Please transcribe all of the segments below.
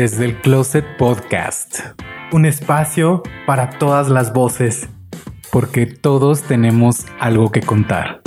Desde el Closet Podcast. Un espacio para todas las voces. Porque todos tenemos algo que contar.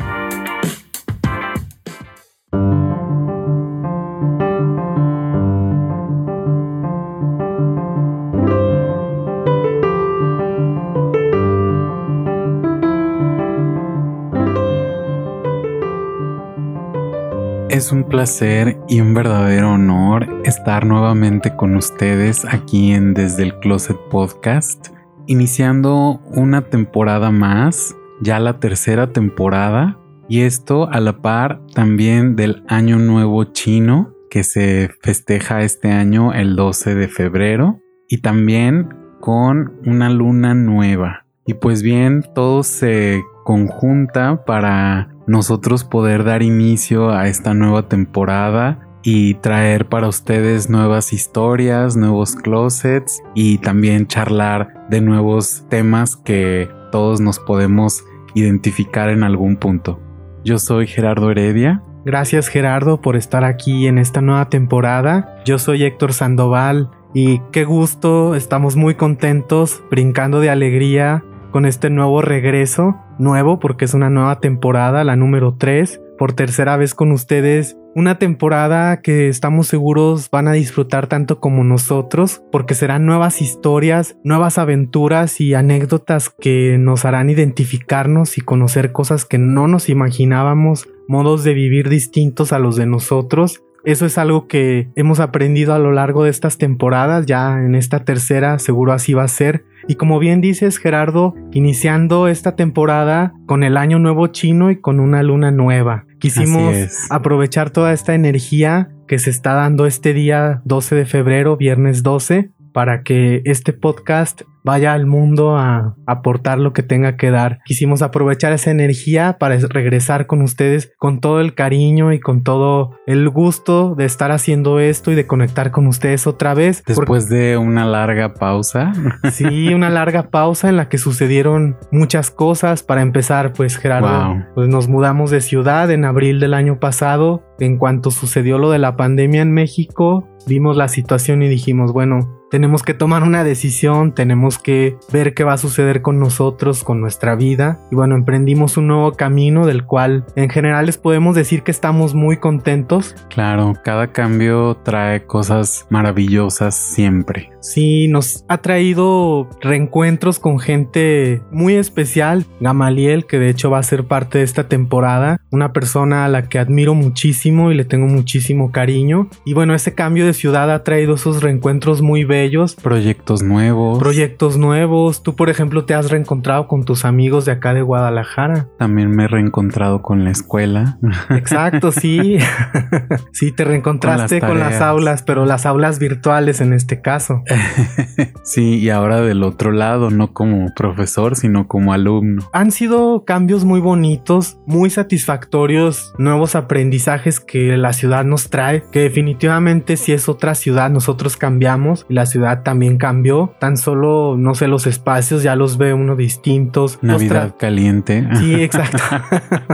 Placer y un verdadero honor estar nuevamente con ustedes aquí en Desde el Closet Podcast, iniciando una temporada más, ya la tercera temporada, y esto a la par también del Año Nuevo Chino que se festeja este año el 12 de febrero y también con una luna nueva. Y pues bien, todo se conjunta para nosotros poder dar inicio a esta nueva temporada y traer para ustedes nuevas historias, nuevos closets y también charlar de nuevos temas que todos nos podemos identificar en algún punto. Yo soy Gerardo Heredia. Gracias Gerardo por estar aquí en esta nueva temporada. Yo soy Héctor Sandoval y qué gusto, estamos muy contentos, brincando de alegría con este nuevo regreso, nuevo porque es una nueva temporada, la número 3, por tercera vez con ustedes. Una temporada que estamos seguros van a disfrutar tanto como nosotros, porque serán nuevas historias, nuevas aventuras y anécdotas que nos harán identificarnos y conocer cosas que no nos imaginábamos, modos de vivir distintos a los de nosotros eso es algo que hemos aprendido a lo largo de estas temporadas, ya en esta tercera seguro así va a ser. Y como bien dices Gerardo, iniciando esta temporada con el año nuevo chino y con una luna nueva. Quisimos aprovechar toda esta energía que se está dando este día 12 de febrero, viernes 12, para que este podcast vaya al mundo a aportar lo que tenga que dar. Quisimos aprovechar esa energía para regresar con ustedes con todo el cariño y con todo el gusto de estar haciendo esto y de conectar con ustedes otra vez. Después de una larga pausa. Sí, una larga pausa en la que sucedieron muchas cosas. Para empezar, pues Gerardo, pues nos mudamos de ciudad en abril del año pasado. En cuanto sucedió lo de la pandemia en México, vimos la situación y dijimos, bueno, tenemos que tomar una decisión, tenemos que ver qué va a suceder con nosotros, con nuestra vida. Y bueno, emprendimos un nuevo camino del cual en general les podemos decir que estamos muy contentos. Claro, cada cambio trae cosas maravillosas siempre. Sí, nos ha traído reencuentros con gente muy especial. Gamaliel, que de hecho va a ser parte de esta temporada, una persona a la que admiro muchísimo y le tengo muchísimo cariño. Y bueno, ese cambio de ciudad ha traído esos reencuentros muy bellos. Proyectos nuevos. Proyectos nuevos. Tú, por ejemplo, te has reencontrado con tus amigos de acá de Guadalajara. También me he reencontrado con la escuela. Exacto, sí. sí, te reencontraste con las aulas, pero las aulas virtuales en este caso. sí, y ahora del otro lado, no como profesor, sino como alumno. Han sido cambios muy bonitos, muy satisfactorios, nuevos aprendizajes que la ciudad nos trae, que definitivamente si es otra ciudad, nosotros cambiamos y la ciudad también cambió. Tan solo, no sé, los espacios ya los ve uno distintos. Navidad caliente. Sí, exacto.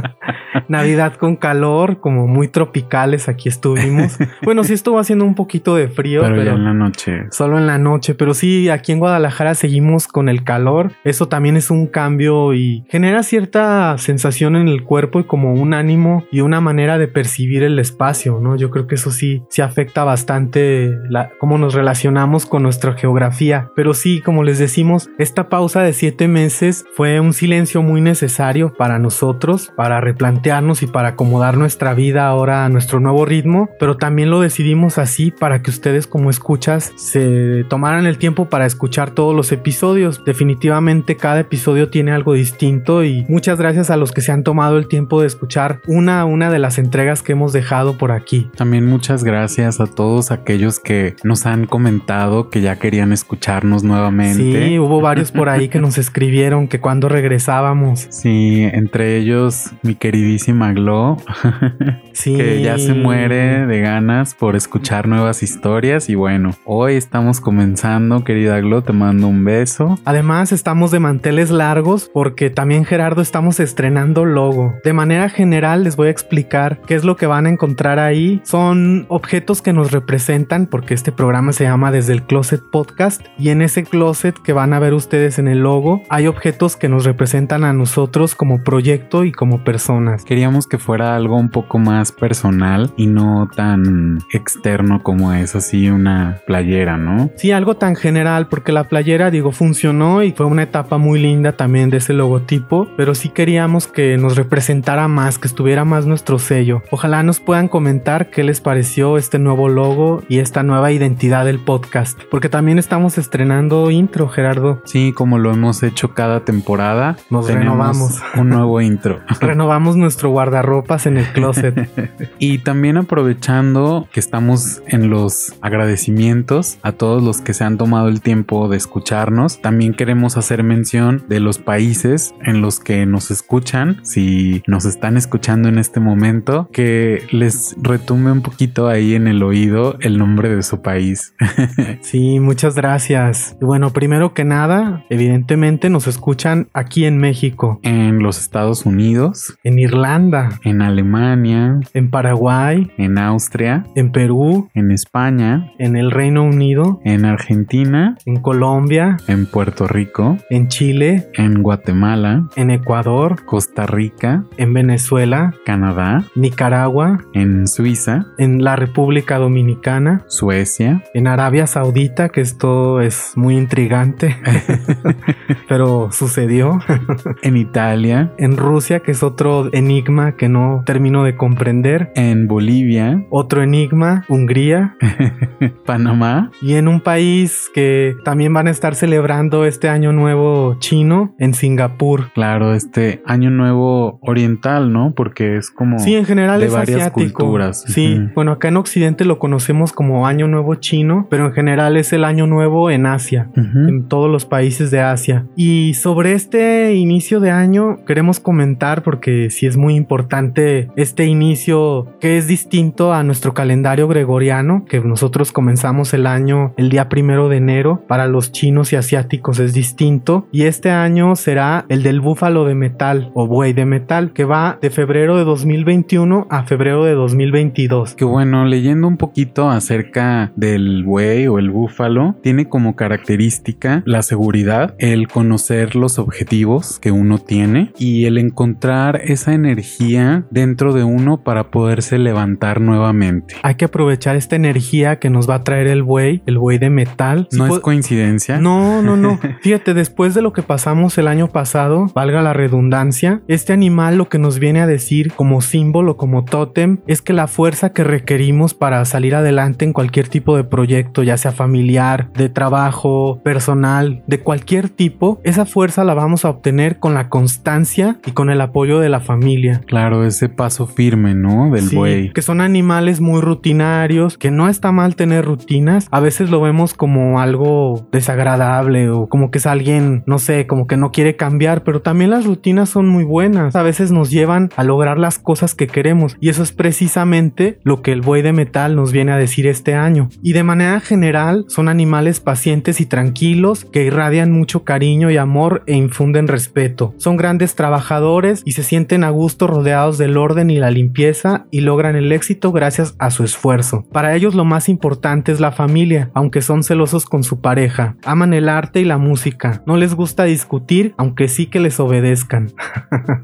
Navidad con calor, como muy tropicales aquí estuvimos. Bueno, sí estuvo haciendo un poquito de frío, pero, ya en la noche. Solo en la noche, pero sí, aquí en Guadalajara seguimos con el calor. Eso también es un cambio y genera cierta sensación en el cuerpo y como un ánimo y una manera de percibir el espacio, ¿no? Yo creo que eso sí, sí afecta bastante la, cómo nos relacionamos con nuestra geografía. Pero sí, como les decimos, esta pausa de siete meses fue un silencio muy necesario para nosotros, para replantearnos y para acomodar nuestra vida ahora a nuestro nuevo ritmo, pero también lo decidimos así para que ustedes como escuchas se tomaran el tiempo para escuchar todos los episodios. Definitivamente cada episodio tiene algo distinto y muchas gracias a los que se han tomado el tiempo de escuchar una a una de las entregas que hemos dejado por aquí. También muchas gracias a todos aquellos que nos han comentado que ya querían escucharnos nuevamente. Sí, hubo varios por ahí que nos escribieron que cuando regresábamos. Sí, entre ellos mi queridísima Glo, que ya se muere de ganas por escuchar nuevas historias. Y bueno, hoy estamos comenzando, querida Glo, te mando un beso. Además, estamos de manteles largos porque también Gerardo estamos estrenando logo. De manera general, les voy a explicar qué es lo que van a encontrar ahí. Son objetos que nos representan porque este programa se llama Desde el Closet Podcast y en ese closet que van a ver ustedes en el logo hay objetos que nos representan a nosotros como proyecto y como personas. Queríamos que fuera algo un poco más personal y no tan externo como es así una playera, ¿no? Sí, algo tan general porque la playera digo funcionó y fue una etapa muy linda también de ese logotipo, pero sí queríamos que nos representara más, que estuviera más nuestro sello. Ojalá nos puedan comentar qué les pareció este nuevo logo y esta nueva identidad del podcast, porque también estamos estrenando intro, Gerardo. Sí, como lo hemos hecho cada temporada, nos renovamos un nuevo intro. renovamos nuestro guardarropas en el closet. y también aprovechando que estamos en los agradecimientos a todos los que se han tomado el tiempo de escucharnos, también queremos hacer mención de los países en los que nos escuchan, si nos están escuchando en este momento, que les retumbe un poquito ahí en el oído el nombre de su país. sí, muchas gracias. Bueno, primero que nada, evidentemente nos escuchan aquí en México. En los Estados Unidos. En Irlanda. En Alemania. En Paraguay. En Austria. En Perú. En España. En el Reino Unido. En Argentina. En Colombia. En Puerto Rico. En Chile. En Guatemala. En Ecuador. Costa Rica. En Venezuela. Canadá. Nicaragua. En Suiza. En la República Dominicana. Suecia. En Arabia Saudita, que esto es muy intrigante. pero sucedió. en Italia. En Rusia, que es otro enigma que no termino de comprender. En Bolivia. Otro enigma. Hungría. Panamá. Y en un país que también van a estar celebrando este año nuevo chino, en Singapur. Claro, este año nuevo oriental, ¿no? Porque es como... Sí, en general de es varias asiático. culturas. Sí, Ujú. bueno, acá en Occidente lo conocemos como año nuevo chino, pero en general es el año nuevo en Asia. Ujú. en todos los países de Asia. Y sobre este inicio de año queremos comentar porque sí es muy importante este inicio que es distinto a nuestro calendario gregoriano, que nosotros comenzamos el año el día primero de enero, para los chinos y asiáticos es distinto. Y este año será el del búfalo de metal o buey de metal, que va de febrero de 2021 a febrero de 2022. Que bueno, leyendo un poquito acerca del buey o el búfalo, tiene como característica la seguridad, el conocer los objetivos que uno tiene y el encontrar esa energía dentro de uno para poderse levantar nuevamente. Hay que aprovechar esta energía que nos va a traer el buey, el buey de metal. No Sí es coincidencia. no, no, no. Fíjate, después de lo que pasamos el año pasado, valga la redundancia, este animal lo que nos viene a decir como símbolo, como tótem, es que la fuerza que requerimos para salir adelante en cualquier tipo de proyecto, ya sea familiar, de trabajo, personal, de cualquier tipo, esa fuerza la vamos a obtener con la constancia y con el apoyo de la familia. Claro, ese paso firme, ¿no? Del Sí, buey. que son animales muy rutinarios, que no está mal tener rutinas. A veces lo vemos como algo desagradable o como que es alguien, no sé, como que no quiere cambiar, pero también las rutinas son muy buenas. A veces nos llevan a lograr las cosas que queremos y eso es precisamente lo que el buey de metal nos viene a decir este año. Y de manera general son animales pacientes y tranquilos que irradian mucho cariño y amor e infunden respeto. Son grandes trabajadores y se sienten a gusto rodeados del orden y la limpieza y logran el éxito gracias a su esfuerzo. Para ellos lo más importante es la familia, aunque son celosos con su pareja. Aman el arte y la música. No les gusta discutir, aunque sí que les obedezcan.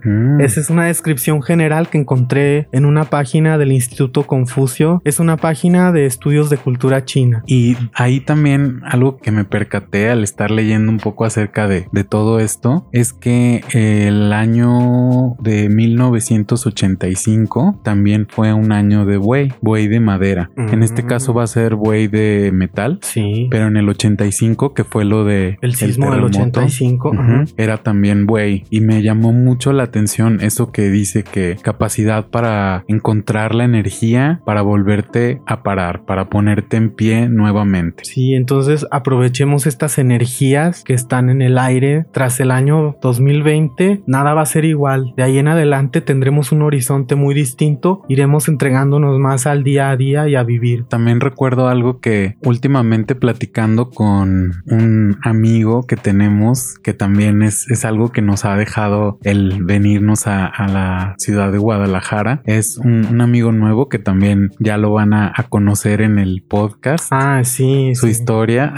Mm. Esa es una descripción general que encontré en una página del Instituto Confucio. Es una página de estudios de cultura china. Y ahí también algo que me percaté al estar leyendo un poco acerca de, de todo esto es que el año de 1985 también fue un año de buey, buey de madera. En este Mm. caso va a ser buey de metal. Sí. Pero en el 85, que fue lo de El sismo del terremoto, 85. ujú, ajá. era también buey. Y me llamó mucho la atención eso que dice que capacidad para encontrar la energía para volverte a parar, para ponerte en pie nuevamente. Sí, entonces aprovechemos estas energías que están en el aire. Tras el año 2020, nada va a ser igual. De ahí en adelante tendremos un horizonte muy distinto, iremos entregándonos más al día a día y a vivir. También recuerdo algo que últimamente platicando con un amigo que tenemos, que también es, es algo que nos ha dejado el venirnos a, a la ciudad de Guadalajara, es un, un, amigo nuevo que también ya lo van a, a conocer en el podcast. Ah, sí. Su sí. historia.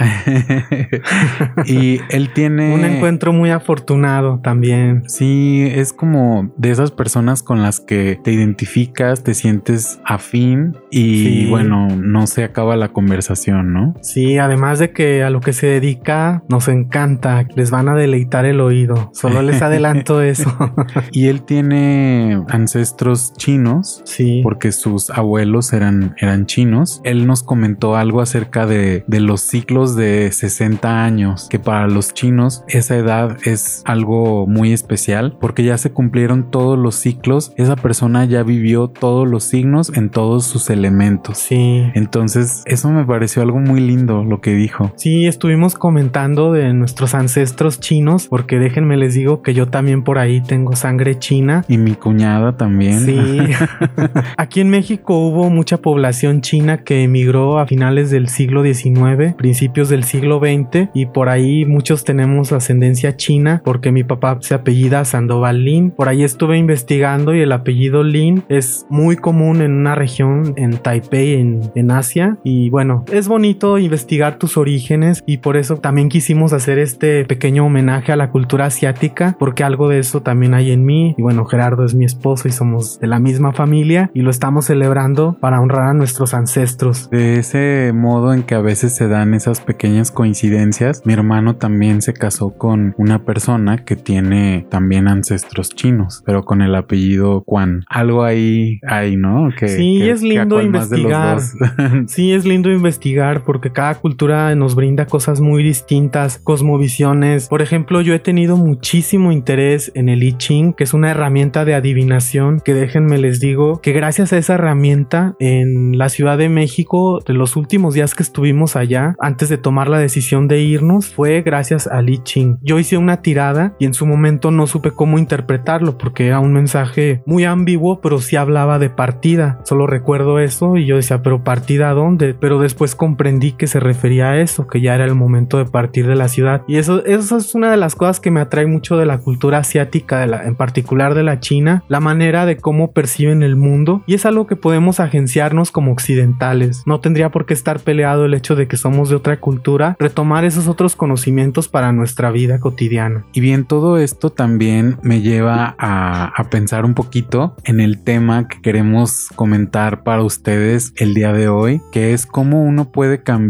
y él tiene... Un encuentro muy afortunado también. Sí, es como de esas personas con las que te identificas, te sientes afín y sí. bueno, no se acaba la conversación, ¿no? Sí, además de que a lo que se dedica nos encanta, les van a deleitar el oído, solo les adelanto eso. y él tiene ancestros chinos, sí. porque sus abuelos eran, eran chinos. Él nos comentó algo acerca de, de los ciclos de 60 años, que para los chinos esa edad es algo muy especial porque ya se cumplieron todos los ciclos, esa persona ya vivió todos los signos en todos sus elementos. Sí. Entonces, eso me pareció algo muy lindo lo que dijo. Sí, estuvimos comentando de nuestros ancestros chinos, porque déjenme les digo que yo también por ahí tengo sangre china. Y mi cuñada también. Sí. Aquí en México hubo mucha población china que emigró a finales del siglo XIX, principios del siglo XX, y por ahí muchos tenemos ascendencia china, porque mi papá se apellida Sandoval Lin. Por ahí estuve investigando y el apellido Lin es muy común en una región en Taipei, en, en, Asia. Y bueno, es bonito investigar tus orígenes y por eso también quisimos hacer este pequeño homenaje a la cultura asiática, porque algo de eso también hay en mí. Y bueno, Gerardo es mi esposo y somos de la misma familia y lo estamos celebrando para honrar a nuestros ancestros. De ese modo en que a veces se dan esas pequeñas coincidencias, mi hermano también se casó con una persona que tiene también ancestros chinos, pero con el apellido Quan. Algo ahí hay, ¿no? Que, sí, que, es lindo investigar. sí, es lindo investigar porque cada cultura nos brinda cosas muy distintas, cosmovisiones. Por ejemplo, yo he tenido muchísimo interés en el I Ching, que es una herramienta de adivinación que déjenme les digo que gracias a esa herramienta en la Ciudad de México, de los últimos días que estuvimos allá, antes de tomar la decisión de irnos, fue gracias al I Ching. Yo hice una tirada y en su momento no supe cómo interpretarlo porque era un mensaje muy ambiguo, pero sí hablaba de partida. Solo recuerdo eso y yo decía, pero partida dónde? Pero después comprendí que se refería a eso, que ya era el momento de partir de la ciudad. Y eso, eso es una de las cosas que me atrae mucho de la cultura asiática, de la, en particular de la China, la manera de cómo perciben el mundo. Y es algo que podemos agenciarnos como occidentales. No tendría por qué estar peleado el hecho de que somos de otra cultura, retomar esos otros conocimientos para nuestra vida cotidiana. Y bien, todo esto también me lleva a, a pensar un poquito en el tema que queremos comentar para ustedes el día de hoy, que es cómo uno puede cambiar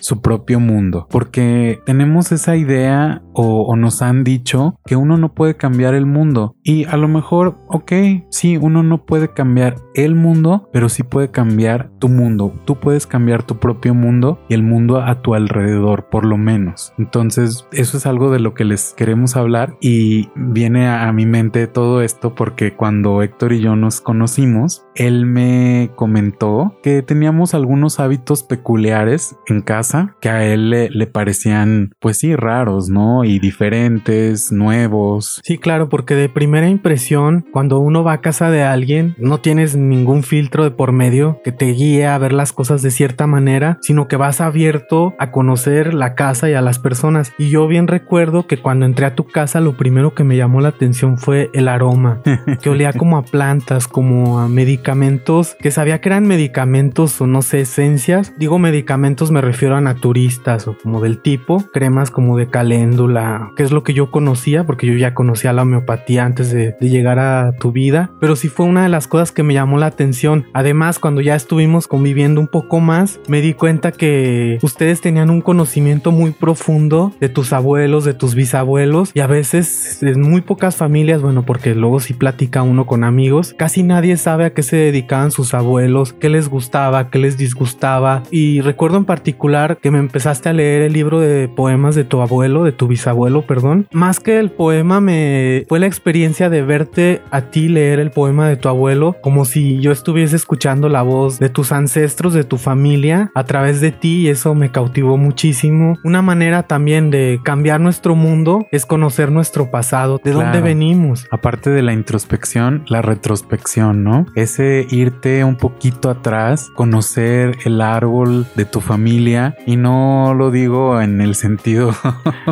su propio mundo. Porque tenemos esa idea o, nos han dicho que uno no puede cambiar el mundo. Y a lo mejor, ok, sí, uno no puede cambiar el mundo, pero sí puede cambiar tu mundo. Tú puedes cambiar tu propio mundo y el mundo a tu alrededor, por lo menos. Entonces, eso es algo de lo que les queremos hablar y viene a, a mi mente todo esto porque cuando Héctor y yo nos conocimos, él me comentó que teníamos algunos hábitos peculiares en casa que a él le, le, parecían pues sí raros, ¿no? Y diferentes, nuevos. Sí, claro, porque de primera impresión, cuando uno va a casa de alguien, no tienes ningún filtro de por medio que te guíe a ver las cosas de cierta manera, sino que vas abierto a conocer la casa y a las personas. Y yo bien recuerdo que cuando entré a tu casa, lo primero que me llamó la atención fue el aroma, que olía como a plantas, como a medicamentos, que sabía que eran medicamentos o no sé, esencias. Digo medicamentos me refiero a naturistas o como del tipo, cremas como de caléndula, que es lo que yo conocía, porque yo ya conocía la homeopatía antes de, de, llegar a tu vida, pero sí fue una de las cosas que me llamó la atención. Además, cuando ya estuvimos conviviendo un poco más, me di cuenta que ustedes tenían un conocimiento muy profundo de tus abuelos, de tus bisabuelos, y a veces en muy pocas familias, bueno, porque luego sí platica uno con amigos, casi nadie sabe a qué se dedicaban sus abuelos, qué les gustaba, qué les disgustaba, y recuerdo en particular que me empezaste a leer el libro de poemas de tu abuelo, de tu bisabuelo, bisabuelo, perdón. Más que el poema me fue la experiencia de verte a ti leer el poema de tu abuelo como si yo estuviese escuchando la voz de tus ancestros, de tu familia a través de ti y eso me cautivó muchísimo. Una manera también de cambiar nuestro mundo es conocer nuestro pasado, de dónde venimos. Aparte de la introspección, la retrospección, ¿no? Ese irte un poquito atrás, conocer el árbol de tu familia y no lo digo en el sentido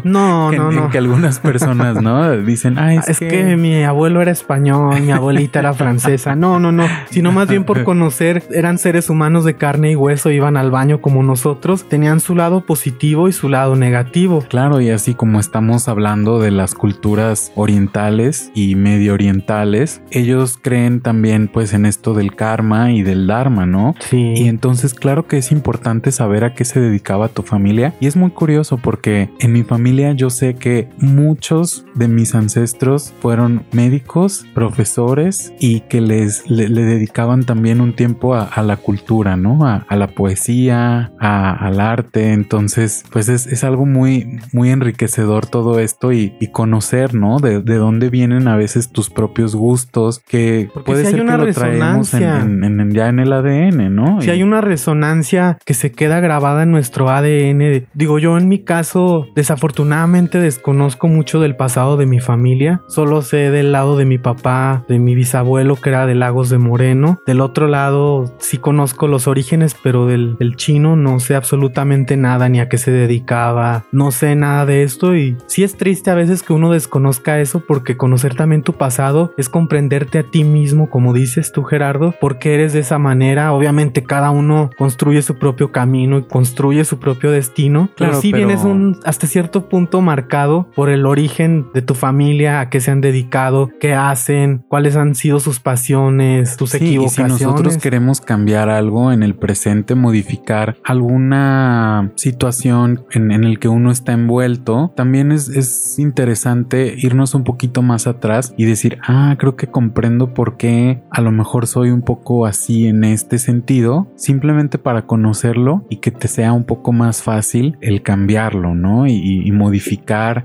no, no, no. que algunas personas, ¿no? Dicen, ah, es, que... mi abuelo era español, mi abuelita era francesa. No, no, no, sino más bien por conocer, eran seres humanos de carne y hueso, iban al baño como nosotros, tenían su lado positivo y su lado negativo. Claro, y así como estamos hablando de las culturas orientales y medio orientales, ellos creen también pues en esto del karma y del dharma, ¿no? Sí. Y entonces claro que es importante saber a qué se dedicaba tu familia y es muy curioso porque en mi familia yo sé que muchos de mis ancestros fueron médicos, profesores y que les le, dedicaban también un tiempo a, la cultura, ¿no? A, la poesía, al arte. Entonces, pues es, algo muy, muy enriquecedor todo esto y, conocer, ¿no? De, dónde vienen a veces tus propios gustos, que puede ser que lo traemos en, ya en el ADN, ¿no? Si hay una resonancia que se queda grabada en nuestro ADN. Digo, yo en mi caso, desafortunadamente desconozco mucho del pasado de mi familia. Solo sé del lado de mi papá, de mi bisabuelo, que era de Lagos de Moreno. Del otro lado, sí conozco los orígenes, pero del, chino no sé absolutamente nada, ni a qué se dedicaba. No sé nada de esto y sí es triste a veces que uno desconozca eso porque conocer también tu pasado es comprenderte a ti mismo, como dices tú Gerardo, porque eres de esa manera. Obviamente cada uno construye su propio camino y construye su propio destino. Claro, pero sí vienes un, hasta cierto punto marcado por el origen de tu familia, a qué se han dedicado, qué hacen, cuáles han sido sus pasiones, sus equivocaciones. Y si nosotros queremos cambiar algo en el presente, modificar alguna situación en, en el que uno está envuelto, también es, es interesante irnos un poquito más atrás y decir, ah, creo que comprendo por qué a lo mejor soy un poco así en este sentido, simplemente para conocerlo y que te sea un poco más fácil el cambiarlo, ¿no? Y, modificar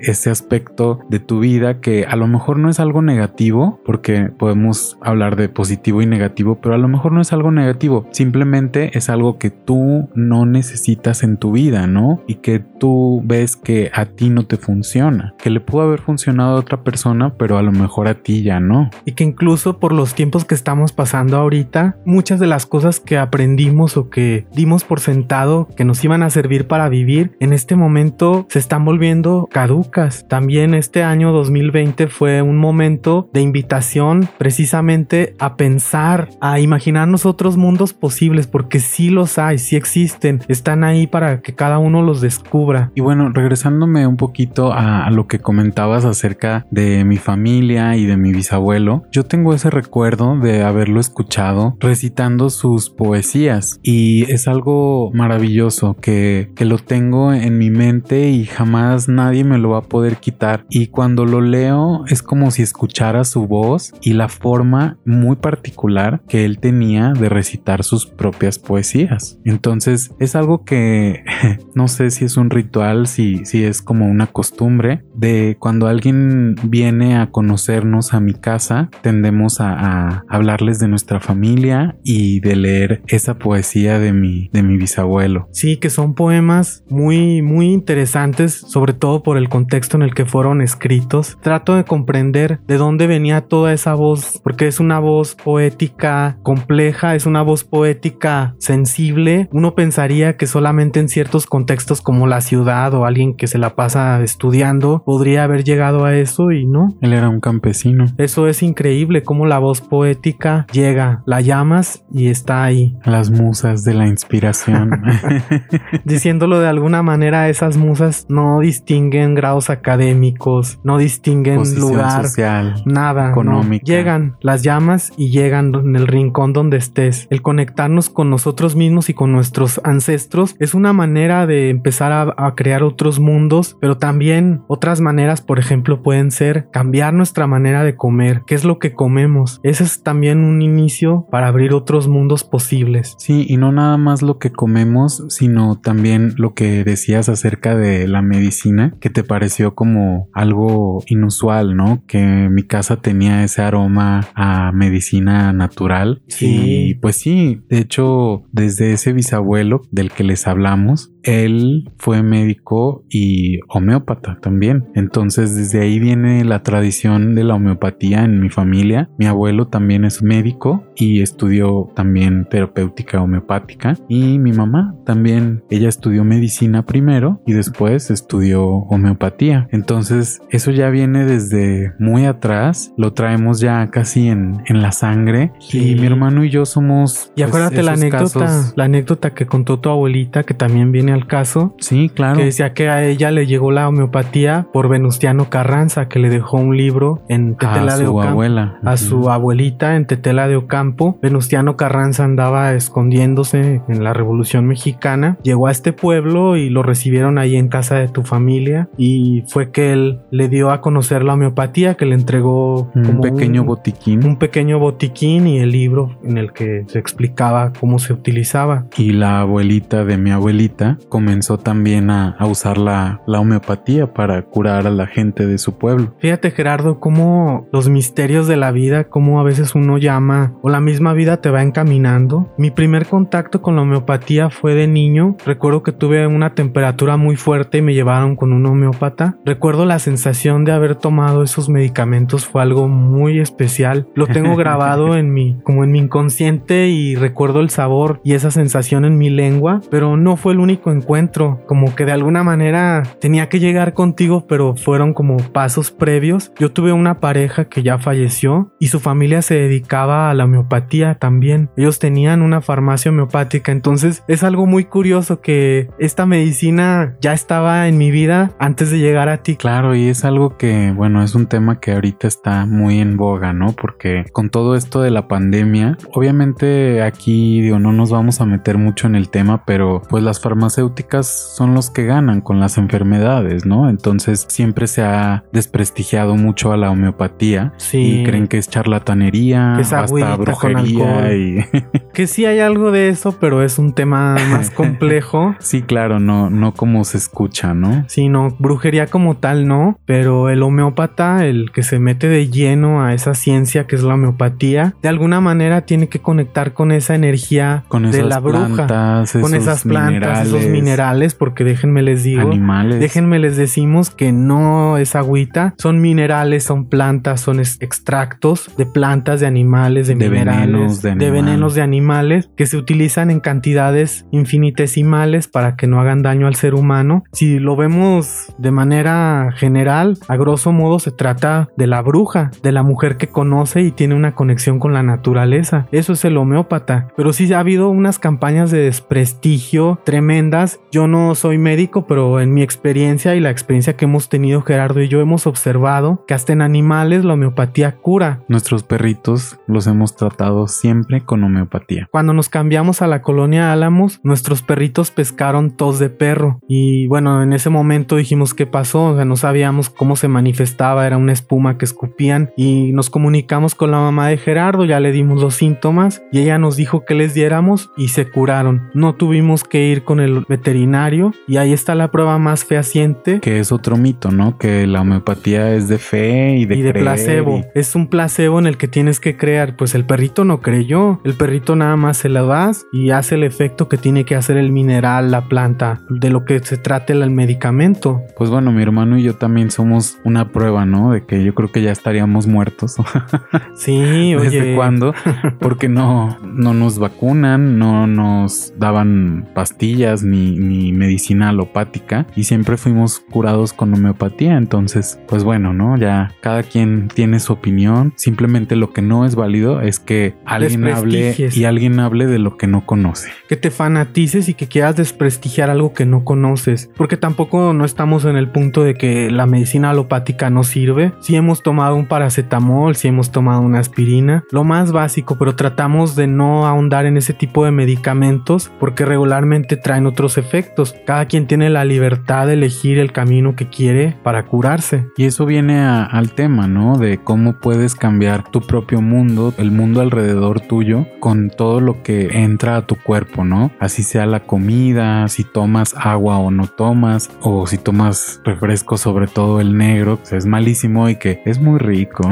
ese aspecto de tu vida que a lo mejor no es algo negativo, porque podemos hablar de positivo y negativo, pero a lo mejor no es algo negativo, simplemente es algo que tú no necesitas en tu vida, ¿no? Y que tú ves que a ti no te funciona, que le pudo haber funcionado a otra persona, pero a lo mejor a ti ya no. Y que incluso por los tiempos que estamos pasando ahorita, muchas de las cosas que aprendimos o que dimos por sentado que nos iban a servir para vivir, en este momento se están volviendo caducas. También este año 2020 fue un momento de invitación precisamente a pensar, a imaginarnos otros mundos posibles, porque sí los hay, sí existen, están ahí para que cada uno los descubra. Y bueno, regresándome un poquito a, lo que comentabas acerca de mi familia y de mi bisabuelo, yo tengo ese recuerdo de haberlo escuchado recitando sus poesías y es algo maravilloso que, que lo tengo en mi mente y jamás nadie me lo va a poder quitar y cuando lo leo es como si escuchara su voz y la forma muy particular que él tenía de recitar sus propias poesías. Entonces es algo que no sé si es un ritual, si, si es como una costumbre de cuando alguien viene a conocernos a mi casa, tendemos a, a hablarles de nuestra familia y de leer esa poesía de mi, de mi bisabuelo. Sí, que son poemas muy, muy interesantes, sobre todo por el contexto en el que fueron escritos. Trato de comprender de dónde venía toda esa voz, porque es una voz poética compleja, es una voz poética sensible. Uno pensaría que solamente en ciertos contextos como la ciudad o alguien que se la pasa estudiando podría haber llegado a eso y no. Él era un campesino. Eso es increíble, cómo la voz poética llega, la llamas y está ahí. Las musas de la inspiración. Diciéndolo de alguna manera, esas musas no distinguen grados académicos, no distinguen lugar, social, nada, económico. Llegan las llamas y llegan en el rincón donde estés. El conectarnos con nosotros mismos y con nuestros ancestros es una manera de empezar a, a crear otros mundos, pero también otras maneras, por ejemplo, pueden ser cambiar nuestra manera de comer, qué es lo que comemos. Ese es también un inicio para abrir otros mundos posibles. Sí, y no nada más lo que comemos, sino también lo que decías acerca de la medicina, que te pareció como algo inusual, ¿no? Que mi casa tenía ese aroma a medicina natural. Sí. Y pues sí, de hecho, desde ese bisabuelo del que les hablamos, él fue médico y homeópata también. Entonces desde ahí viene la tradición de la homeopatía en mi familia. Mi abuelo también es médico y estudió también terapéutica homeopática. Y mi mamá también, ella estudió medicina primero y después estudió homeopatía. Entonces eso ya viene desde muy atrás. Lo traemos ya casi en, en la sangre. Sí. Y mi hermano y yo somos... Y pues, acuérdate la anécdota, casos- la anécdota que contó tu abuelita, que también viene al caso, Sí, claro. que decía que a ella le llegó la homeopatía por Venustiano Carranza, que le dejó un libro en Tetela a de su Ocampo. abuela. A su abuelita en Tetela de Ocampo. Venustiano Carranza andaba escondiéndose en la Revolución Mexicana. Llegó a este pueblo y lo recibieron ahí en casa de tu familia. Y fue que él le dio a conocer la homeopatía, que le entregó un pequeño un- botiquín. un pequeño botiquín y el libro en el que se explicaba cómo se utilizaba. Y la abuelita de mi abuelita comenzó también a, a usar la, la homeopatía para curar a la gente de su pueblo. Fíjate Gerardo, cómo los misterios de la vida, cómo a veces uno llama o la misma vida te va encaminando. Mi primer contacto con la homeopatía fue de niño. Recuerdo que tuve una temperatura muy fuerte y me llevaron con un homeópata. Recuerdo la sensación de haber tomado esos medicamentos fue algo muy especial. Lo tengo grabado en mi como en mi inconsciente y recuerdo el sabor y esa sensación en mi lengua, pero no fue el único encuentro, como que de alguna manera tenía que llegar contigo, pero fueron como pasos previos. Yo tuve una pareja que ya falleció y su familia se dedicaba a la homeopatía también. Ellos tenían una farmacia homeopática, entonces es algo muy curioso que esta medicina ya estaba en mi vida antes de llegar a ti. Claro, y es algo que, bueno, es un tema que ahorita está muy en boga, ¿no? Porque con todo esto de la pandemia, obviamente aquí, digo, no nos vamos a meter mucho en el tema, pero pues las farmacéuticas son los que ganan con las enfermedades, ¿no? Entonces siempre se ha desprestigiado mucho a la homeopatía Sí. y creen que es charlatanería, Que es hasta brujería y Que sí hay algo de eso, pero es un tema más complejo. sí, claro, no, no como se escucha, ¿no? Sí, no, brujería como tal no, pero el homeópata, el que se mete de lleno a esa ciencia que es la homeopatía, de alguna manera tiene que conectar con esa energía Con de la bruja, plantas, con esas plantas, esos minerales, porque déjenme les digo, animales. Déjenme les decimos que no es agüita, son minerales, son plantas, son extractos de plantas, de animales, de, De minerales, venenos de animal. venenos de animales que se utilizan en cantidades infinitesimales para que no hagan daño al ser humano. Si lo vemos de manera general, a grosso modo se trata de la bruja, de la mujer que conoce y tiene una conexión con la naturaleza. Eso es el homeópata. Pero sí ha habido unas campañas de desprestigio Yo no soy médico, pero en mi experiencia y la experiencia que hemos tenido Gerardo y yo hemos observado que hasta en animales la homeopatía cura. Nuestros perritos los hemos tratado siempre con homeopatía. Cuando nos cambiamos a la colonia Álamos, nuestros perritos pescaron tos de perro. Y bueno, en ese momento dijimos qué pasó, o sea, no sabíamos cómo se manifestaba, era una espuma que escupían. Y nos comunicamos con la mamá de Gerardo, ya le dimos los síntomas y ella nos dijo que les diéramos y se curaron. No tuvimos que ir con el veterinario y ahí está la prueba más fehaciente Que es otro mito, ¿no? Que la homeopatía es de fe y de, y de creer placebo. y- Es un placebo en el que tienes que creer. Pues el perrito no creyó. El perrito nada más se la das y hace el efecto que tiene que hacer el mineral, la planta, de lo que se trate el medicamento. Pues bueno, mi hermano y yo también somos una prueba, ¿no? De que yo creo que ya estaríamos muertos. Sí, oye. ¿Desde cuándo? Porque no, no nos vacunan, no nos daban pastillas ni, ni medicina alopática y siempre fuimos curados con homeopatía. Entonces, pues bueno, ¿no? Ya cada quien tiene su opinión. Simplemente lo que no es válido es que alguien hable y alguien hable de lo que no conoce. que te fanatices y que quieras desprestigiar algo que no conoces. Porque tampoco no estamos en el punto de que la medicina alopática no sirve. Si hemos tomado un paracetamol, si hemos tomado una aspirina, lo más básico, pero tratamos de no ahondar en ese tipo de medicamentos porque regularmente traen otro efectos. Cada quien tiene la libertad de elegir el camino que quiere para curarse. Y eso viene al tema, ¿no? De cómo puedes cambiar tu propio mundo, el mundo alrededor tuyo, con todo lo que entra a tu cuerpo, ¿no? Así sea la comida, si tomas agua o no tomas, o si tomas refresco, sobre todo el negro, pues es malísimo y que es muy rico.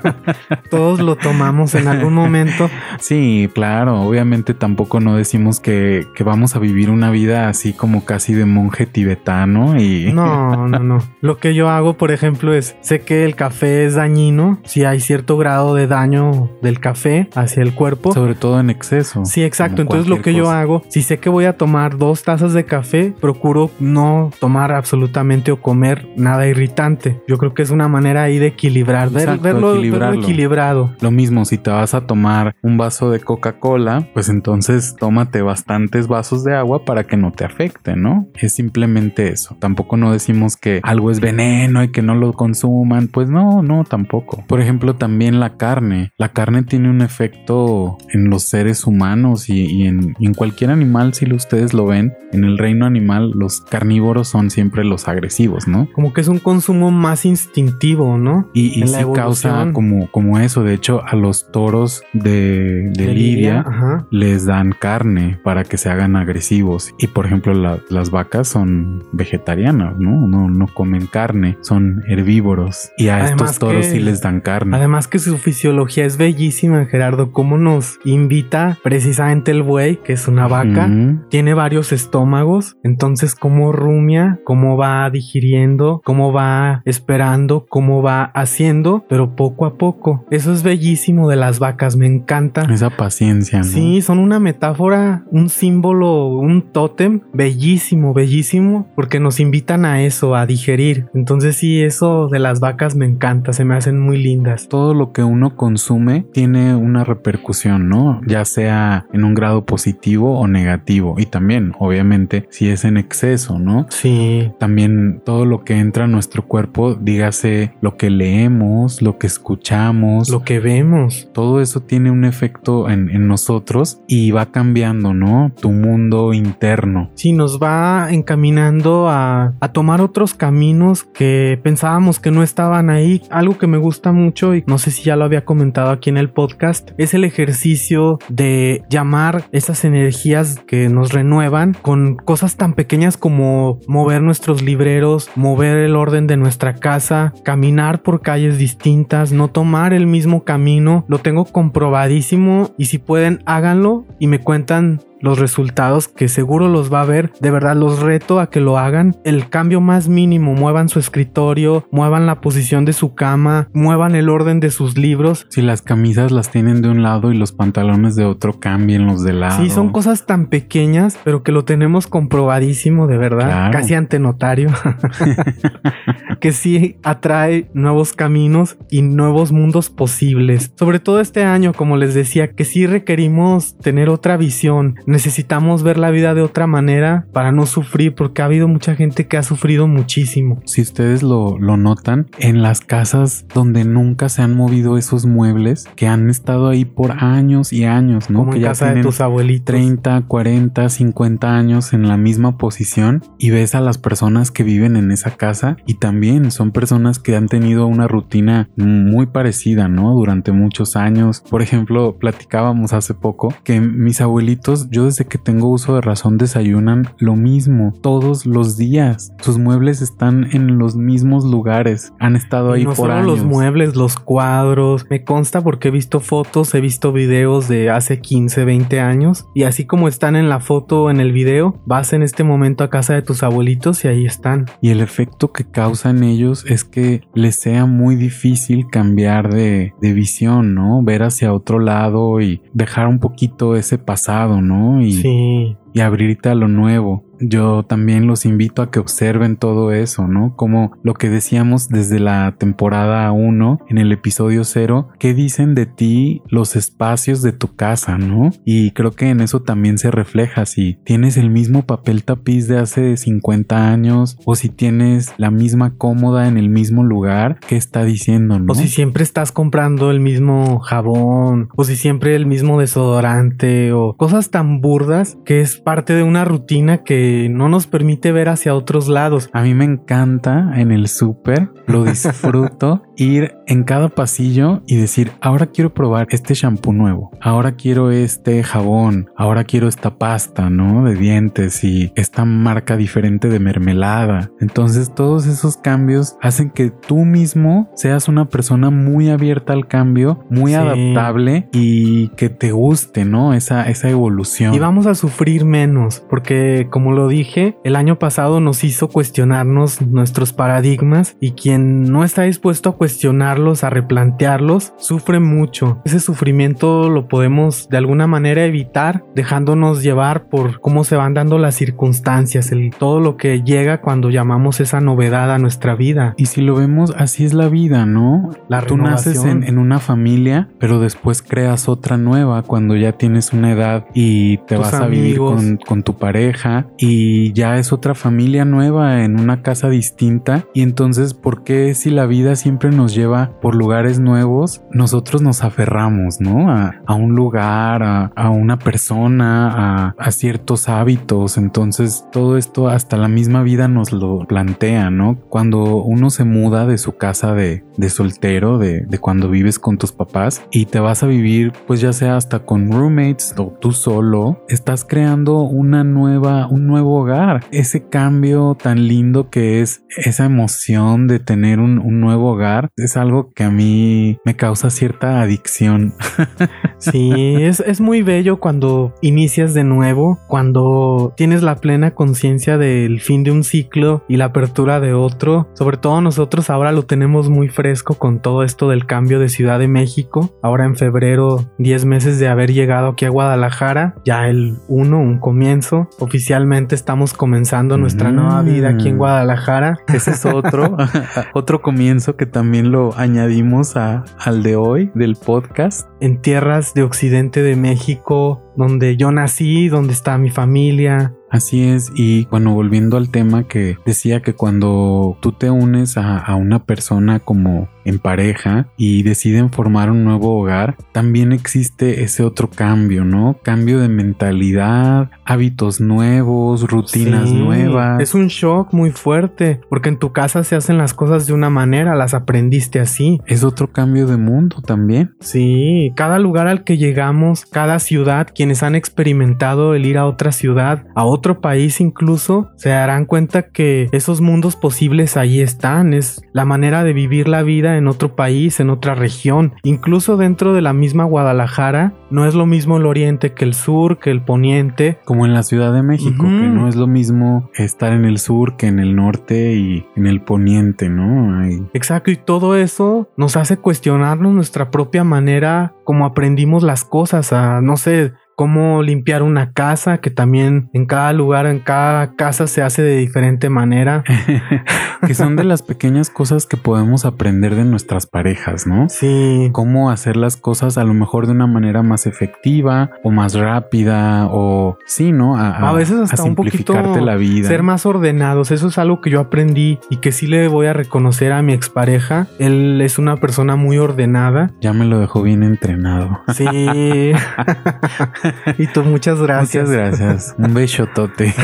Todos lo tomamos en algún momento. Sí, claro, obviamente tampoco no decimos que, que vamos a vivir una vida así como casi de monje tibetano y... No, no, no. Lo que yo hago, por ejemplo, es, sé que el café es dañino, si hay cierto grado de daño del café hacia el cuerpo. Sobre todo en exceso. Sí, exacto. Entonces lo que yo hago, si sé que voy a tomar dos tazas de café, procuro no tomar absolutamente o comer nada irritante. Yo creo que es una manera ahí de equilibrar, verlo, equilibrado. Lo mismo, si te vas a tomar un vaso de Coca-Cola, pues entonces tómate bastantes vasos de agua para que no te afecte, ¿no? Es simplemente eso. Tampoco no decimos que algo es veneno y que no lo consuman. Pues no, no, tampoco. Por ejemplo, también la carne. La carne tiene un efecto en los seres humanos y, en, cualquier animal, si ustedes lo ven, en el reino animal los carnívoros son siempre los agresivos, ¿no? Como que es un consumo más instintivo, ¿no? Y, y sí causa como, como eso. De hecho, a los toros de, Lidia, les dan carne para que se hagan agresivos. Y por ejemplo, las vacas son vegetarianas, ¿no? ¿no? No comen carne, son herbívoros. Y a estos toros sí les dan carne. Además que su fisiología es bellísima, Gerardo. Cómo nos invita precisamente el buey, que es una vaca, tiene varios estómagos. Entonces, cómo rumia, cómo va digiriendo, cómo va esperando, cómo va haciendo, pero poco a poco. Eso es bellísimo de las vacas, me encanta. Esa paciencia. ¿no? Sí, son una metáfora, un símbolo, un tótem bellísimo, bellísimo, porque nos invitan a eso, a digerir. Entonces sí, eso de las vacas me encanta, se me hacen muy lindas. Todo lo que uno consume tiene una repercusión, ¿no? Ya sea en un grado positivo o negativo. Y también, obviamente, si es en exceso, ¿no? Sí. También todo lo que entra a nuestro cuerpo, dígase lo que leemos, lo que escuchamos, lo que vemos. Todo eso tiene un efecto en, nosotros y va cambiando, ¿no? Tu mundo interno. Sí, nos va encaminando a, a tomar otros caminos que pensábamos que no estaban ahí. Algo que me gusta mucho y no sé si ya lo había comentado aquí en el podcast es el ejercicio de llamar esas energías que nos renuevan con cosas tan pequeñas como mover nuestros libreros, mover el orden de nuestra casa, caminar por calles distintas, no tomar el mismo camino. Lo tengo comprobadísimo y si pueden háganlo y me cuentan los resultados que seguro los va a ver. De verdad los reto a que lo hagan. El cambio más mínimo, muevan su escritorio, muevan la posición de su cama, muevan el orden de sus libros. Si las camisas las tienen de un lado y los pantalones de otro, cambien los de lado. Sí, son cosas tan pequeñas, pero que lo tenemos comprobadísimo de verdad, casi ante notario. que sí atrae nuevos caminos y nuevos mundos posibles. Sobre todo este año, como les decía, que sí requerimos tener otra visión necesitamos ver la vida de otra manera para no sufrir, porque ha habido mucha gente que ha sufrido muchísimo. Si ustedes lo, notan, en las casas donde nunca se han movido esos muebles, que han estado ahí por años y años, ¿no? Como que en casa de tus abuelitos. 30, 40, 50 años en la misma posición y ves a las personas que viven en esa casa y también son personas que han tenido una rutina muy parecida, ¿no? Durante muchos años. Por ejemplo, platicábamos hace poco que mis abuelitos yo desde que tengo uso de razón desayunan lo mismo todos los días. Sus muebles están en los mismos lugares. Han estado ahí no por solo los muebles, los cuadros. Me consta porque he visto fotos, he visto videos de hace 15, 20 años. Y así como están en la foto en el video, vas en este momento a casa de tus abuelitos y ahí están. Y el efecto que causan ellos es que les sea muy difícil cambiar de, de visión, ¿no? Ver hacia otro lado y dejar un poquito ese pasado, ¿no? Y, sí y abrirte a lo nuevo. Yo también los invito a que observen todo eso, ¿no? Como lo que decíamos desde la temporada 1 en el episodio 0, ¿qué dicen de ti los espacios de tu casa, ¿no? Y creo que en eso también se refleja si tienes el mismo papel tapiz de hace 50 años o si tienes la misma cómoda en el mismo lugar, ¿qué está diciendo, no? O si siempre estás comprando el mismo jabón o si siempre el mismo desodorante o cosas tan burdas que es parte de una rutina que no nos permite ver hacia otros lados. A mí me encanta en el súper, lo disfruto, ir en cada pasillo y decir, ahora quiero probar este shampoo nuevo, ahora quiero este jabón, ahora quiero esta pasta, ¿no? De dientes y esta marca diferente de mermelada. Entonces todos esos cambios hacen que tú mismo seas una persona muy abierta al cambio, muy adaptable y que te guste, ¿no? Esa, esa evolución. Y vamos a sufrir menos, porque como lo dije, el año pasado nos hizo cuestionarnos nuestros paradigmas y quien no está dispuesto a cuestionarlos, a replantearlos, sufre mucho. Ese sufrimiento lo podemos de alguna manera evitar dejándonos llevar por cómo se van dando las circunstancias, el, todo lo que llega cuando llamamos esa novedad a nuestra vida. Y si lo vemos, así es la vida, ¿no? La Tú naces en, en, una familia, pero después creas otra nueva cuando ya tienes una edad y te vas a vivir con, con tu pareja y ya es otra familia nueva en una casa distinta. Y entonces, ¿por qué si la vida siempre nos lleva por lugares nuevos, nosotros nos aferramos, ¿no? A, un lugar, a, una persona, a, ciertos hábitos. Entonces todo esto hasta la misma vida nos lo plantea, ¿no? Cuando uno se muda de su casa de, soltero, de, de cuando vives con tus papás y te vas a vivir, pues ya sea hasta con roommates o tú solo, estás creando una nueva, un nuevo hogar. Ese cambio tan lindo que es esa emoción de tener un, un nuevo hogar es algo que a mí me causa cierta adicción. sí, es, es muy bello cuando inicias de nuevo, cuando tienes la plena conciencia del fin de un ciclo y la apertura de otro. Sobre todo nosotros ahora lo tenemos muy fresco con todo esto del cambio de Ciudad de México. Ahora en febrero, 10 meses de haber llegado aquí a Guadalajara, ya el 1, un comienzo. Oficialmente estamos comenzando nuestra nueva vida aquí en mm. Guadalajara. Ese es otro, otro comienzo que también lo añadimos a, al de hoy del podcast. En tierras de Occidente de México, donde yo nací, donde está mi familia, Así es, y bueno, volviendo al tema que decía que cuando tú te unes a, una persona como en pareja y deciden formar un nuevo hogar, también existe ese otro cambio, ¿no? Cambio de mentalidad, hábitos nuevos, rutinas nuevas. Es un shock muy fuerte, porque en tu casa se hacen las cosas de una manera, las aprendiste así. Es otro cambio de mundo también. Sí, cada lugar al que llegamos, cada ciudad, quienes han experimentado el ir a otra ciudad, a otro país incluso, se darán cuenta que esos mundos posibles ahí están, es la manera de vivir la vida en otro país, en otra región. Incluso dentro de la misma Guadalajara, no es lo mismo el oriente que el sur, que el poniente. Como en la Ciudad de México, que no es lo mismo estar en el sur que en el norte y en el poniente, ¿no? Exacto, y todo eso nos hace cuestionarnos nuestra propia manera como aprendimos las cosas, a no sé, cómo limpiar una casa, que también en cada lugar, en cada casa se hace de diferente manera. que son de las pequeñas cosas que podemos aprender de nuestras parejas, ¿no? Sí. Cómo hacer las cosas a lo mejor de una manera más efectiva o más rápida o sí, ¿no? A, veces hasta un poquito la vida. Ser más ordenados. Eso es algo que yo aprendí y que sí le voy a reconocer a mi expareja. Él es una persona muy ordenada. Ya me lo dejó bien entrenado. Sí. y tú, muchas gracias. Muchas gracias. Un besotote.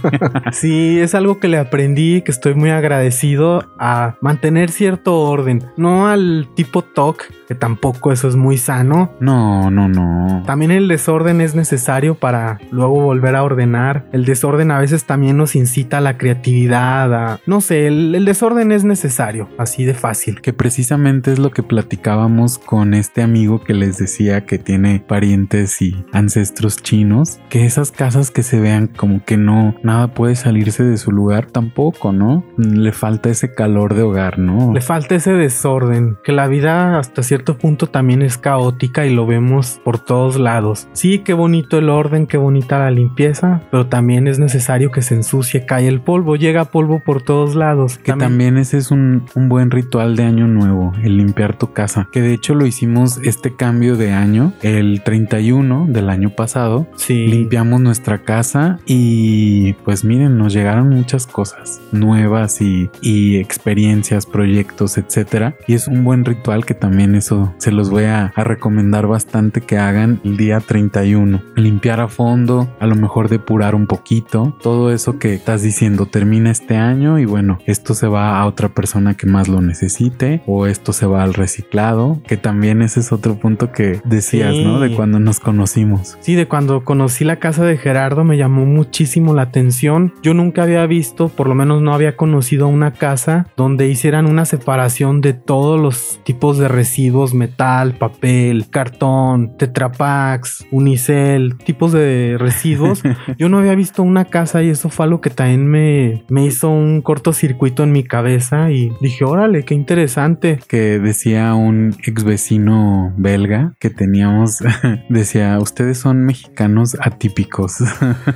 sí, es algo que le aprendí, que estoy muy agradecido a mantener cierto orden. No al tipo TOC, que tampoco eso es muy sano. No, no, no. También el desorden es necesario para luego volver a ordenar. El desorden a veces también nos incita a la creatividad, a... No sé, el, el desorden es necesario, así de fácil. Que precisamente es lo que platicábamos con este amigo que les decía que tiene parientes y han ancestros chinos, que esas casas que se vean como que no, nada puede salirse de su lugar tampoco, ¿no? Le falta ese calor de hogar, ¿no? Le falta ese desorden, que la vida hasta cierto punto también es caótica y lo vemos por todos lados. Sí, qué bonito el orden, qué bonita la limpieza, pero también es necesario que se ensucie, cae el polvo, llega polvo por todos lados. Que también, ese es un, un buen ritual de año nuevo, el limpiar tu casa, que de hecho lo hicimos este cambio de año, el 31 del año pasado. Sí. Limpiamos nuestra casa y pues miren, nos llegaron muchas cosas nuevas y, y experiencias, proyectos, etcétera. Y es un buen ritual que también eso se los voy a, a recomendar bastante que hagan el día 31. Limpiar a fondo, a lo mejor depurar un poquito, todo eso que estás diciendo termina este año y bueno, esto se va a otra persona que más lo necesite o esto se va al reciclado, que también ese es otro punto que decías, Sí. ¿no? De cuando nos conocimos. Sí, de cuando conocí la casa de Gerardo me llamó muchísimo la atención. Yo nunca había visto, por lo menos no había conocido una casa donde hicieran una separación de todos los tipos de residuos, metal, papel, cartón, tetrapacks, unicel, tipos de residuos. Yo no había visto una casa y eso fue algo que también me, me hizo un cortocircuito en mi cabeza y dije, órale, qué interesante. que decía un ex vecino belga que teníamos, decía, ustedes son mexicanos atípicos.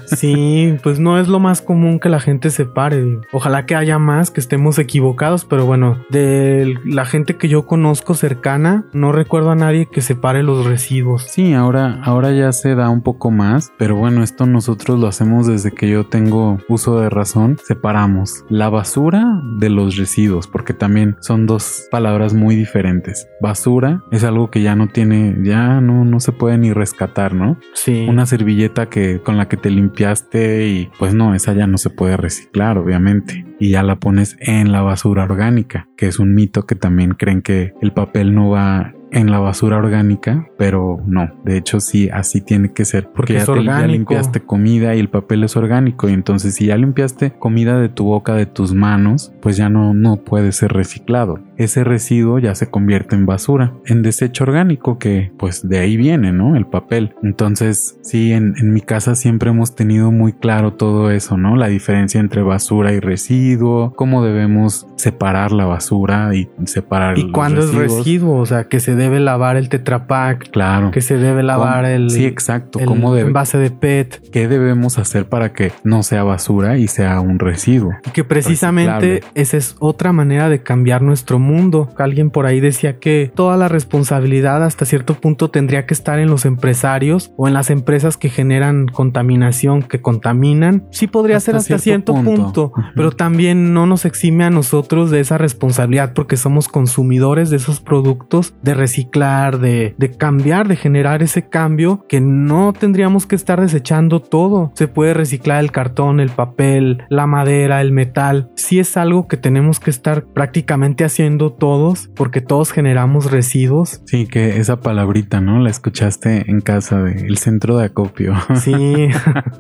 Sí, pues no es lo más común que la gente se pare. Ojalá que haya más, que estemos equivocados, pero bueno, de la gente que yo conozco cercana, no recuerdo a nadie que separe los residuos. sí, ahora, ahora ya se da un poco más, pero bueno, esto nosotros lo hacemos desde que yo tengo uso de razón. Separamos la basura de los residuos, porque también son dos palabras muy diferentes. Basura es algo que ya no tiene, ya no, no se puede ni rescatar, ¿no? Sí. una servilleta que con la que te limpiaste y pues no, esa ya no se puede reciclar, obviamente. Y ya la pones en la basura orgánica, que es un mito que también creen que el papel no va en la basura orgánica, pero no, de hecho sí, así tiene que ser, Porque porque, ya, te- ya limpiaste comida y el papel es orgánico, y entonces si ya limpiaste comida de tu boca, de tus manos, pues ya no, no puede ser reciclado. Ese residuo ya se convierte en basura, en desecho orgánico, que pues de ahí viene, ¿no? El papel. Entonces, sí, en, en mi casa siempre hemos tenido muy claro todo eso, ¿no? La diferencia entre basura y residuo, cómo debemos separar la basura y separar ¿Y los cuándo es residuo? O sea, que se debe lavar el tetrapack, Claro. que se debe lavar ¿Cómo? el, Sí, exacto. el ¿Cómo debe- envase de PET. ¿Qué debemos hacer para que no sea basura y sea un residuo? Y que precisamente Reciclable. esa es otra manera de cambiar nuestro mundo. Alguien por ahí decía que toda la responsabilidad hasta cierto punto tendría que estar en los empresarios o en las empresas que generan contaminación, que contaminan. Sí podría Hasta ser hasta cierto cierto, punto. pero también no nos exime a nosotros de esa responsabilidad porque somos consumidores de esos productos, de reciclar, de, de cambiar, de generar ese cambio que no tendríamos que estar desechando todo. Se puede reciclar el cartón, el papel, la madera, el metal. Sí es algo que tenemos que estar prácticamente haciendo todos porque todos generamos residuos. Sí, que esa palabrita, ¿no? La escuchaste en casa del centro de acopio. Sí,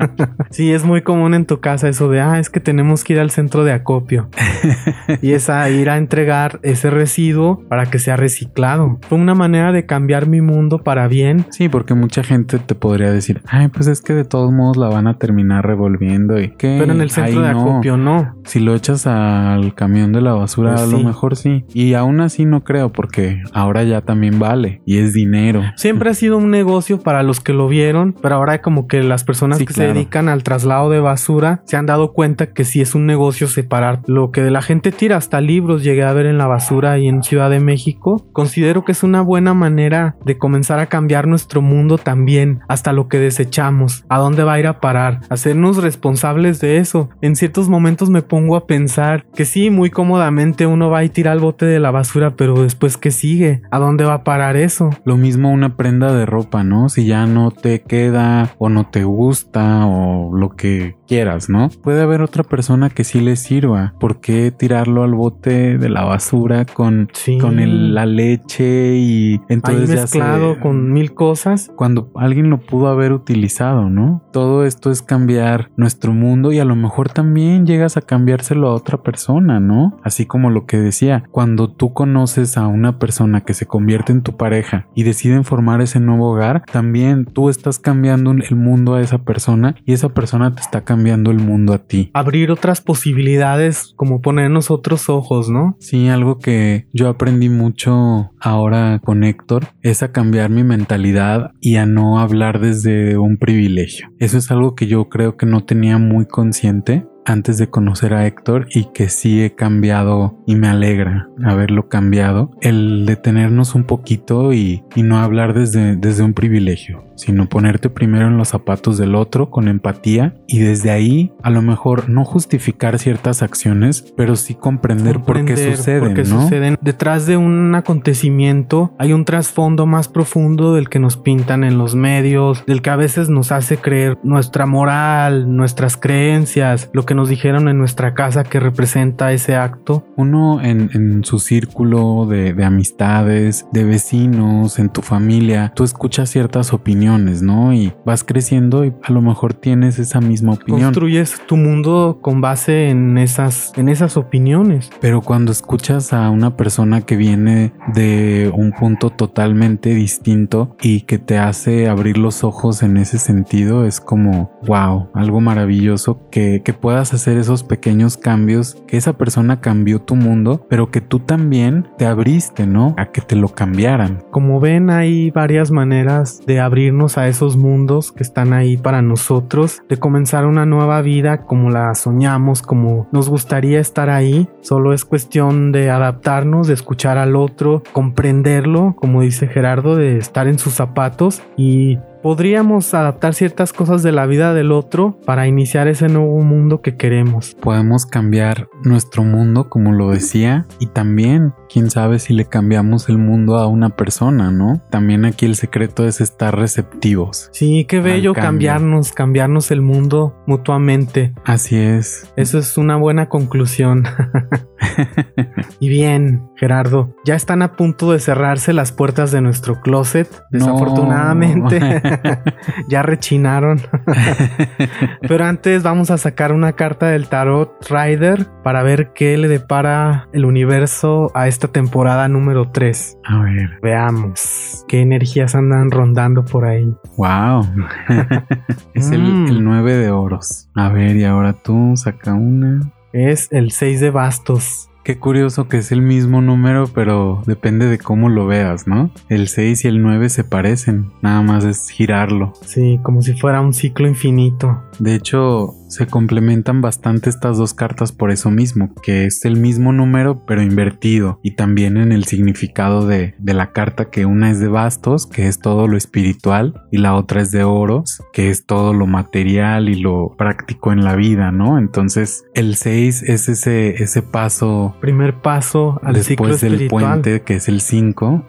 sí, es muy común en tu casa eso de, ah, es que tenemos que ir al centro de acopio. y es a ir a entregar ese residuo para que sea reciclado. Fue una manera de cambiar mi mundo para bien. Sí, porque mucha gente te podría decir, ay, pues es que de todos modos la van a terminar revolviendo y que Pero en el centro de no. acopio no. Si lo echas al camión de la basura, Pues a lo sí. mejor sí. Y aún así no creo, porque ahora ya también vale y es dinero. Siempre ha sido un negocio para los que lo vieron, pero ahora como que las personas Sí, que claro. se dedican al traslado de basura se han dado cuenta que sí es un negocio separar lo que la gente tira, hasta libros llegué a ver en la basura y en Ciudad de México. Considero que es una buena manera de comenzar a cambiar nuestro mundo también, hasta lo que desechamos, a dónde va a ir a parar, hacernos responsables de eso. En ciertos momentos me pongo a pensar que sí, muy cómodamente uno va y tira al bote de la basura, pero después ¿qué sigue? ¿A dónde va a parar eso? Lo mismo una prenda de ropa, ¿no? Si ya no te queda o no te gusta o lo que quieras, ¿no? Puede haber otra persona que sí le sirva. ¿Por qué tirarlo al bote de la basura con, Sí. con el- la leche y entonces Ahí ya se- mezclado con mil cosas. cuando alguien lo pudo haber utilizado, ¿no? Todo esto es cambiar nuestro mundo y a lo mejor también llegas a cambiárselo a otra persona, ¿no? Así como lo que decía, cuando tú conoces a una persona que se convierte en tu pareja y deciden formar ese nuevo hogar, también tú estás cambiando el mundo a esa persona y esa persona te está cambiando el mundo a ti. Abrir otras posibilidades, como ponernos otros ojos, ¿no? Sí, algo que yo aprendí mucho ahora con Héctor es a cambiar mi mentalidad y a no hablar desde un privilegio. Eso es algo que yo creo que no tenía muy consciente antes de conocer a Héctor y que sí he cambiado y me alegra haberlo cambiado, el detenernos un poquito y, y no hablar desde, desde un privilegio, sino ponerte primero en los zapatos del otro con empatía y desde ahí a lo mejor no justificar ciertas acciones, pero sí comprender, por qué suceden. ¿no? suceden. Detrás de un acontecimiento hay un trasfondo más profundo del que nos pintan en los medios, del que a veces nos hace creer nuestra moral, nuestras creencias, lo que nos dijeron en nuestra casa que representa ese acto. Uno en, su círculo de, amistades, de vecinos, en tu familia, tú escuchas ciertas opiniones, ¿no? Y vas creciendo y a lo mejor tienes esa misma opinión. Construyes tu mundo con base en esas, en esas opiniones. Pero cuando escuchas a una persona que viene de un punto totalmente distinto y que te hace abrir los ojos en ese sentido, es como, wow, algo maravilloso que, que hacer esos pequeños cambios, que esa persona cambió tu mundo, pero que tú también te abriste, ¿no? A que te lo cambiaran. Como ven, hay varias maneras de abrirnos a esos mundos que están ahí para nosotros, de comenzar una nueva vida como la soñamos, como nos gustaría estar ahí. Solo es cuestión de adaptarnos, de escuchar al otro, comprenderlo, como dice Gerardo, de estar en sus zapatos y podríamos adaptar ciertas cosas de la vida del otro para iniciar ese nuevo mundo que queremos. Podemos cambiar nuestro mundo, como lo decía, y también, quién sabe si le cambiamos el mundo a una persona, ¿no? También aquí el secreto es estar receptivos. Sí, qué bello cambiarnos, cambiarnos el mundo mutuamente. Así es. Eso es una buena conclusión. y bien, Gerardo, ya están a punto de cerrarse las puertas de nuestro closet, desafortunadamente. ya rechinaron. Pero antes vamos a sacar una carta del tarot Rider para ver qué le depara el universo a esta temporada número 3. A ver. Veamos qué energías andan rondando por ahí. Wow. es el, mm. el 9 de oros. A ver, y ahora tú saca una. Es el 6 de bastos. Qué curioso que es el mismo número, pero depende de cómo lo veas, ¿no? El 6 y el 9 se parecen, nada más es girarlo. Sí, como si fuera un ciclo infinito. De hecho, se complementan bastante estas dos cartas por eso mismo, que es el mismo número pero invertido y también en el significado de, de, la carta que una es de bastos, que es todo lo espiritual, y la otra es de oros, que es todo lo material y lo práctico en la vida, ¿no? Entonces el 6 es ese, ese paso. Primer paso al después ciclo del puente que es el 5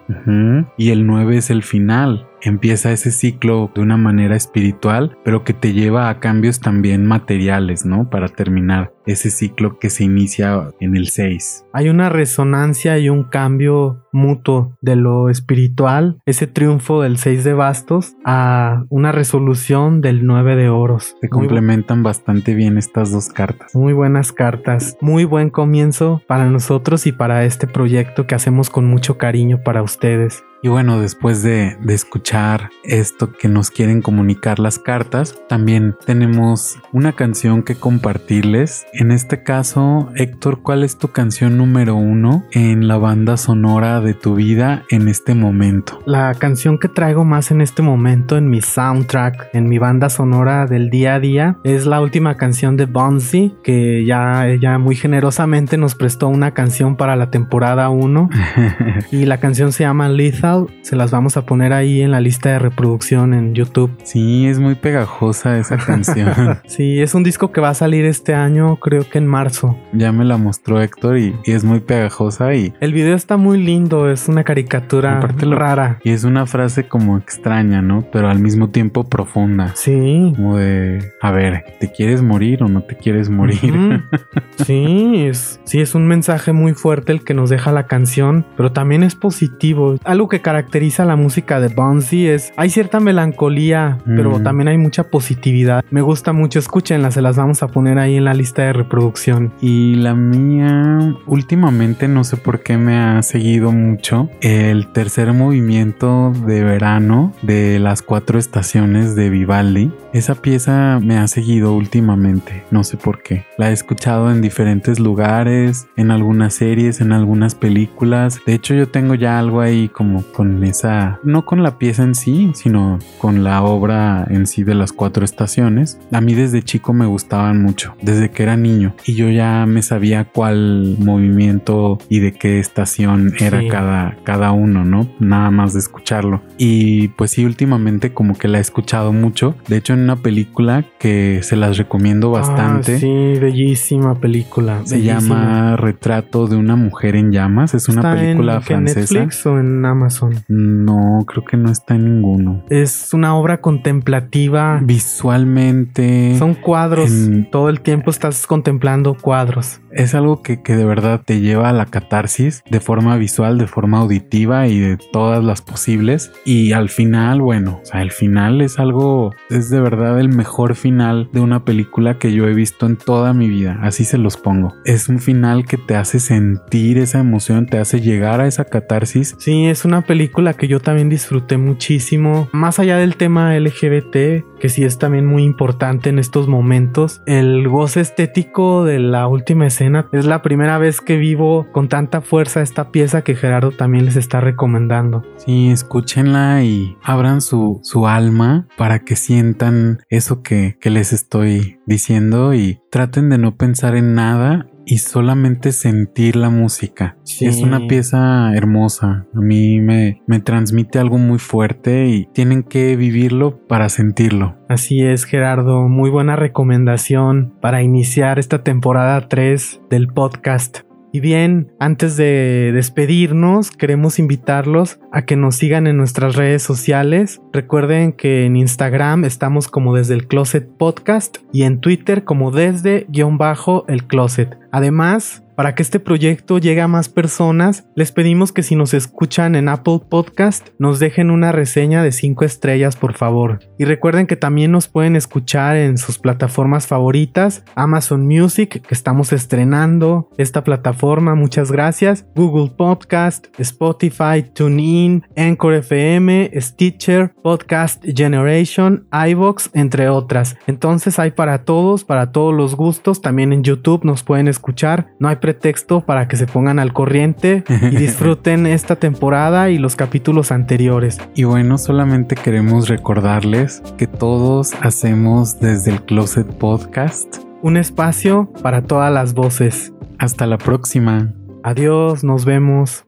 y el 9 es el final empieza ese ciclo de una manera espiritual, pero que te lleva a cambios también materiales, ¿no? Para terminar ese ciclo que se inicia en el 6. Hay una resonancia y un cambio mutuo de lo espiritual, ese triunfo del 6 de bastos a una resolución del 9 de oros. Se complementan bastante bien estas dos cartas. Muy buenas cartas, muy buen comienzo para nosotros y para este proyecto que hacemos con mucho cariño para ustedes. Y bueno, después de, escuchar esto que nos quieren comunicar las cartas, también tenemos una canción que compartirles. En este caso, Héctor, ¿cuál es tu canción número uno en la banda sonora de tu vida en este momento? La canción que traigo más en este momento en mi soundtrack, en mi banda sonora del día a día, es la última canción de Bonzi, que ya ella muy generosamente nos prestó una canción para la temporada 1. y la canción se llama Lethal se las vamos a poner ahí en la lista de reproducción en YouTube. Sí, es muy pegajosa esa canción. sí, es un disco que va a salir este año, creo que en marzo. Ya me la mostró Héctor y, es muy pegajosa y... El video está muy lindo, es una caricatura rara. Y es una frase como extraña, ¿no? Pero al mismo tiempo profunda. Sí. Como de, a ver, ¿te quieres morir o no te quieres morir? sí, es, sí, es un mensaje muy fuerte el que nos deja la canción, pero también es positivo. Algo que caracteriza la música de Bonzi es hay cierta melancolía, pero también hay mucha positividad. Me gusta mucho, escúchenla, se las vamos a poner ahí en la lista de reproducción. Y la mía, últimamente no sé por qué me ha seguido mucho el tercer movimiento de verano de las cuatro estaciones de Vivaldi. Esa pieza me ha seguido últimamente, no sé por qué. La he escuchado en diferentes lugares, en algunas series, en algunas películas. De hecho, yo tengo ya algo ahí como con esa, no con la pieza en sí, sino con la obra en sí de las cuatro estaciones. A mí desde chico me gustaban mucho, desde que era niño, y yo ya me sabía cuál movimiento y de qué estación era cada, cada uno, ¿no? Nada más de escucharlo. Y pues sí, últimamente como que la he escuchado mucho. De hecho, en una película que se las recomiendo ah, bastante. sí, bellísima película. Se llama Retrato de una mujer en llamas. Es una película francesa. ¿En Netflix o en Amazon? No, creo que no está en ninguno. Es una obra contemplativa. Visualmente. Son cuadros. Todo el tiempo estás contemplando cuadros. Es algo que, que de verdad te lleva a la catarsis de forma visual, de forma auditiva y de todas las posibles. Y al final, bueno, o sea, el final es algo, es de verdad el mejor final de una película que yo he visto en toda mi vida. Así se los pongo. Es un final que te hace sentir esa emoción, te hace llegar a esa catarsis. Sí, es una película que yo también disfruté muchísimo. Más allá del tema LGBT, que sí es también muy importante en estos momentos, el goce estético de la última escena es la primera vez que vivo con tanta fuerza esta pieza que Gerardo también les está recomendando. Sí, escúchenla y abran su, su alma para que sientan eso que, que les estoy diciendo y traten de no pensar en nada y solamente sentir la música. Es una pieza hermosa. A mí me, me transmite algo muy fuerte y tienen que vivirlo para sentirlo. Así es, Gerardo. Muy buena recomendación para iniciar esta temporada 3 del podcast. Y bien, antes de despedirnos, queremos invitarlos a que nos sigan en nuestras redes sociales. Recuerden que en Instagram estamos como desde el Closet Podcast y en Twitter como desde guion bajo el Closet. Además, para que este proyecto llegue a más personas, les pedimos que si nos escuchan en Apple Podcast, nos dejen una reseña de 5 estrellas, por favor. Y recuerden que también nos pueden escuchar en sus plataformas favoritas, Amazon Music, que estamos estrenando esta plataforma, muchas gracias, Google Podcast, Spotify, TuneIn, Anchor FM, Stitcher, Podcast Generation, iBox, entre otras. Entonces hay para todos, para todos los gustos, también en YouTube nos pueden escuchar, no hay pretexto para que se pongan al corriente y disfruten esta temporada y los capítulos anteriores. Y bueno, solamente queremos recordarles que todos hacemos desde el Closet Podcast un espacio para todas las voces. Hasta la próxima. Adiós, nos vemos.